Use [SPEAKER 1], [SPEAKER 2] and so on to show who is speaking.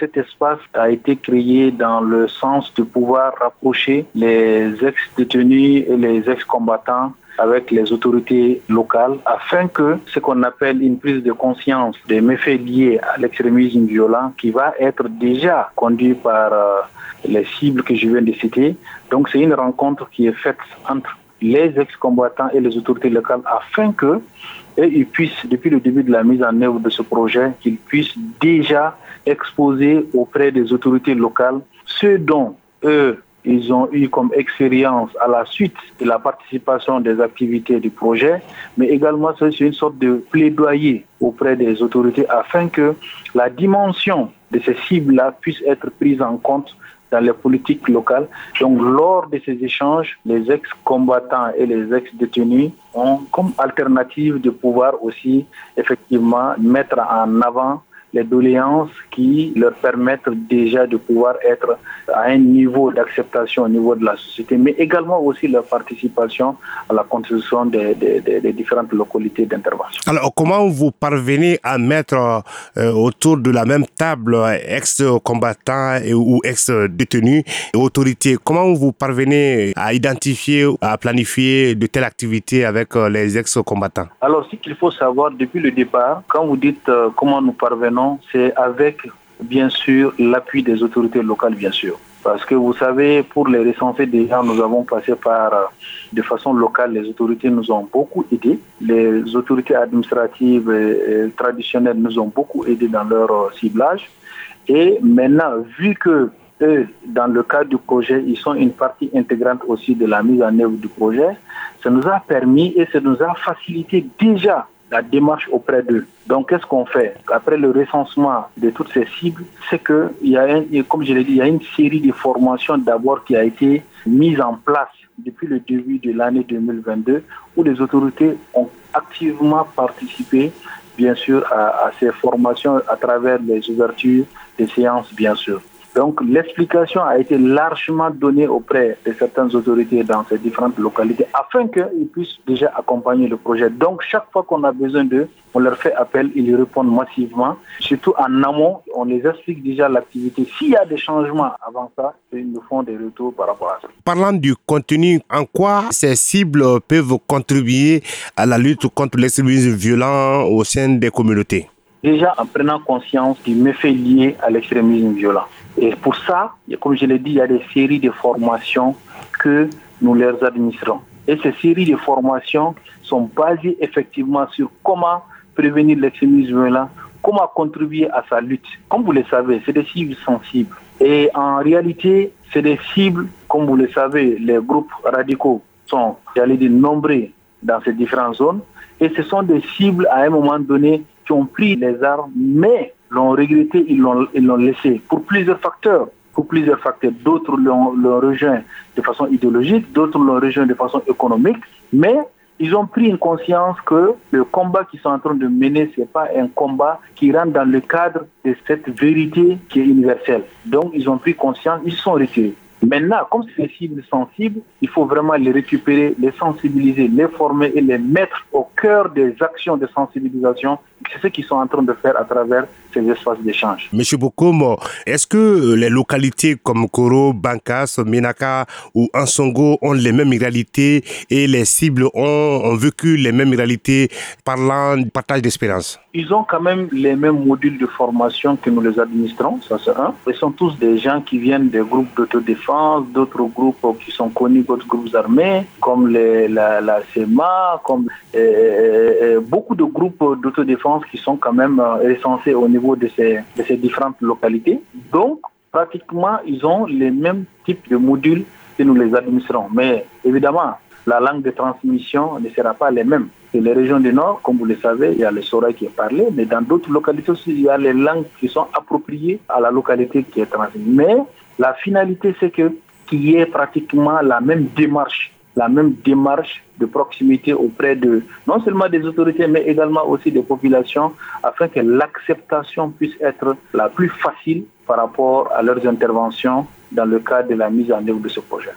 [SPEAKER 1] Cet espace a été créé dans le sens de pouvoir rapprocher les ex-détenus et les ex-combattants avec les autorités locales afin que ce qu'on appelle une prise de conscience des méfaits liés à l'extrémisme violent qui va être déjà conduit par euh, les cibles que je viens de citer. Donc c'est une rencontre qui est faite entre les ex-combattants et les autorités locales afin que ils puissent, depuis le début de la mise en œuvre de ce projet, qu'ils puissent déjà exposer auprès des autorités locales ce dont eux ils ont eu comme expérience à la suite de la participation des activités du projet, mais également c'est une sorte de plaidoyer auprès des autorités afin que la dimension de ces cibles-là puisse être prise en compte dans les politiques locales. Donc, lors de ces échanges, les ex-combattants et les ex-détenus ont comme alternative de pouvoir aussi effectivement mettre en avant les doléances qui leur permettent déjà de pouvoir être à un niveau d'acceptation au niveau de la société, mais également aussi leur participation à la construction des, différentes localités d'intervention.
[SPEAKER 2] Alors, comment vous parvenez à mettre euh, autour de la même table ex-combattants ou ex-détenus et autorités? Comment vous parvenez à identifier, à planifier de telles activités avec euh, les ex-combattants?
[SPEAKER 1] Alors, ce qu'il faut savoir depuis le départ, quand vous dites euh, comment nous parvenons c'est avec bien sûr l'appui des autorités locales, bien sûr. Parce que vous savez, pour les recenser déjà, nous avons passé par, euh, de façon locale, les autorités nous ont beaucoup aidés. Les autorités administratives traditionnelles nous ont beaucoup aidés dans leur euh, ciblage. Et maintenant, vu que eux, dans le cadre du projet, ils sont une partie intégrante aussi de la mise en œuvre du projet, ça nous a permis et ça nous a facilité déjà la démarche auprès d'eux. Donc, qu'est-ce qu'on fait Après le recensement de toutes ces cibles, c'est que, il y a comme je l'ai dit, il y a une série de formations d'abord qui a été mise en place depuis le début de l'année 2022, où les autorités ont activement participé, bien sûr, à, à ces formations à travers les ouvertures des séances, bien sûr. Donc l'explication a été largement donnée auprès de certaines autorités dans ces différentes localités afin qu'ils puissent déjà accompagner le projet. Donc chaque fois qu'on a besoin d'eux, on leur fait appel, ils répondent massivement. Surtout en amont, on les explique déjà l'activité. S'il y a des changements avant ça, ils nous font des retours par rapport à ça.
[SPEAKER 2] Parlant du contenu, en quoi ces cibles peuvent contribuer à la lutte contre l'extrémisme violent au sein des communautés?
[SPEAKER 1] Déjà en prenant conscience du méfait lié à l'extrémisme violent. Et pour ça, comme je l'ai dit, il y a des séries de formations que nous leur administrons. Et ces séries de formations sont basées effectivement sur comment prévenir l'extrémisme violent, comment contribuer à sa lutte. Comme vous le savez, c'est des cibles sensibles. Et en réalité, c'est des cibles, comme vous le savez, les groupes radicaux sont, j'allais dire, nombreux dans ces différentes zones. Et ce sont des cibles, à un moment donné, qui ont pris les armes, mais l'ont regretté, ils l'ont laissé pour plusieurs facteurs. Pour plusieurs facteurs. D'autres l'ont rejoint de façon idéologique, d'autres l'ont rejoint de façon économique, mais ils ont pris une conscience que le combat qu'ils sont en train de mener, ce n'est pas un combat qui rentre dans le cadre de cette vérité qui est universelle. Donc, ils ont pris conscience, ils sont retirés. Maintenant, comme c'est des cibles sensibles, il faut vraiment les récupérer, les sensibiliser, les former et les mettre au cœur des actions de sensibilisation. C'est ce qu'ils sont en train de faire à travers ces espaces d'échange.
[SPEAKER 2] Monsieur Bokoum, est-ce que les localités comme Koro, Bankas, Minaka ou Ansongo ont les mêmes réalités et les cibles ont, ont vécu les mêmes réalités parlant du partage d'espérance
[SPEAKER 1] Ils ont quand même les mêmes modules de formation que nous les administrons, ça c'est un. Ils sont tous des gens qui viennent des groupes d'autodéfense, d'autres groupes qui sont connus, d'autres groupes armés, comme les, la, la CEMA, comme euh, euh, euh, beaucoup de groupes d'autodéfense qui sont quand même recensés au niveau de ces, différentes localités. Donc, pratiquement, ils ont les mêmes types de modules que nous les administrons. Mais évidemment, la langue de transmission ne sera pas les mêmes. Et les régions du Nord, comme vous le savez, il y a le Sora qui est parlé, mais dans d'autres localités aussi, il y a les langues qui sont appropriées à la localité qui est transmise. Mais la finalité, c'est que qu'il y ait pratiquement la même démarche la même démarche de proximité auprès de non seulement des autorités, mais également aussi des populations, afin que l'acceptation puisse être la plus facile par rapport à leurs interventions dans le cadre de la mise en œuvre de ce projet.